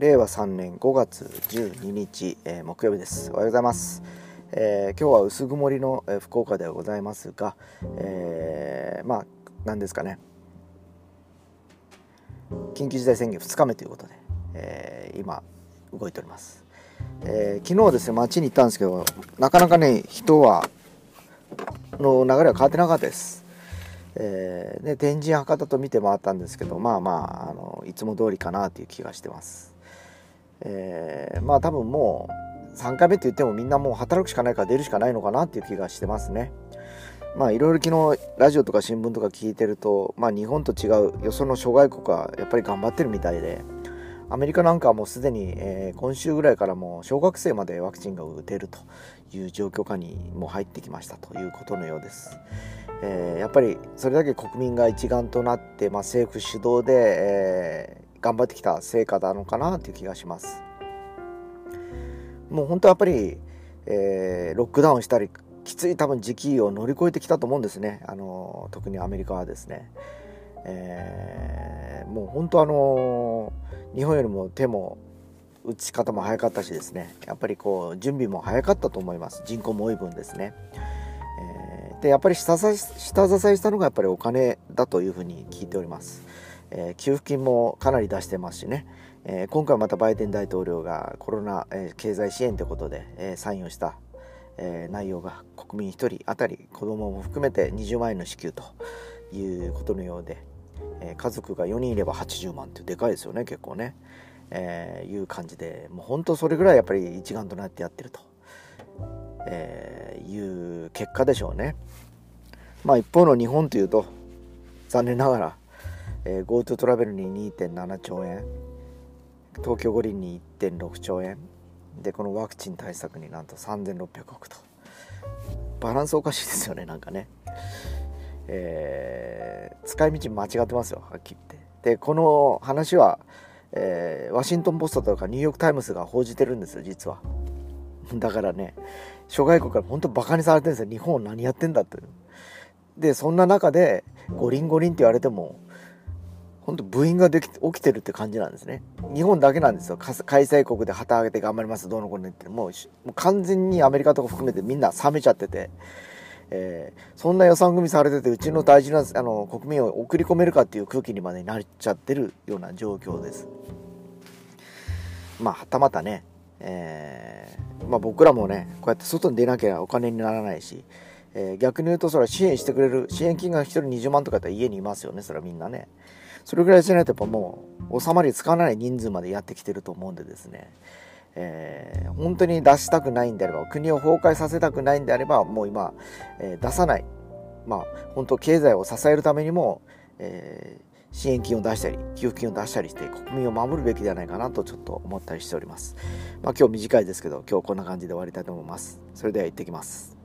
令和3年5月12日、えー、木曜日です。おはようございます、えー、今日は薄曇りの、えー、福岡ではございますが、えー、まあ何ですかね。緊急事態宣言2日目ということで、え今動いております、え昨日ですね街に行ったんですけどなかなかね人はの流れは変わってなかったです。えー、で天神博多と見て回ったんですけどまあまああのいつも通りかなという気がしてます。えー、まあ多分もう3回目って言ってもみんなもう働くしかないから出るしかないのかなっていう気がしてますね。まあいろいろ昨日ラジオとか新聞とか聞いてると、まあ日本と違うよその諸外国はやっぱり頑張ってるみたいで、アメリカなんかはもうすでに、えー、今週ぐらいからもう小学生までワクチンが打てるという状況下にも入ってきましたということのようです。えー、やっぱりそれだけ国民が一丸となって、まあ、政府主導で、え頑張ってきた成果なのかなという気がします。もう本当やっぱり、えー、ロックダウンしたりきつい多分時期を乗り越えてきたと思うんですね。あの特にアメリカはですね、えー、もう本当あの日本よりも手も打ち方も早かったしですね。やっぱりこう準備も早かったと思います。人口も多い分ですね、えー、でやっぱり下支えしたのがやっぱりお金だというふうに聞いております。えー、給付金もかなり出してますしね、えー、今回またバイデン大統領がコロナ、えー、経済支援ということで、えサインをした、え内容が国民1人当たり子供も含めて20万円の支給ということのようで、え家族が4人いれば80万ってでかいですよね結構ね、えいう感じでもう本当それぐらいやっぱり一丸となってやってると、えいう結果でしょうね。まあ一方の日本というと残念ながらえー、GoTo トラベルに2.7兆円東京五輪に1.6兆円でこのワクチン対策になんと3600億と。バランスおかしいですよねなんかね、えー、使い道間違ってますよはっきり言って。でこの話は、えー、ワシントン・ポストとかニューヨーク・タイムズが報じてるんですよ実は。だからね諸外国から本当バカにされてるんですよ。日本何やってんだってでそんな中で五輪五輪って言われても本当部員ができ起きてるって感じなんですね。日本だけなんですよ。開催国で旗揚げて頑張ります、どうのこうのって。もう、もう完全にアメリカとか含めてみんな冷めちゃってて、えー、そんな予算組みされてて、うちの大事なあの国民を送り込めるかっていう空気にまでなっちゃってるような状況です。まあ、はたまたね、えー、まあ、僕らもね、こうやって外に出なきゃお金にならないし、えー、逆に言うと、それは支援してくれる、支援金が1人20万とかだったら家にいますよね、それはみんなね。それぐらいしないとやっぱもう収まりつかない人数までやってきてると思うんでですね、えー、本当に出したくないんであれば国を崩壊させたくないんであればもう今、えー、出さない。まあ本当経済を支えるためにも、えー、支援金を出したり給付金を出したりして国民を守るべきではないかなとちょっと思ったりしております。まあ今日短いですけど今日こんな感じで終わりたいと思います。それでは行ってきます。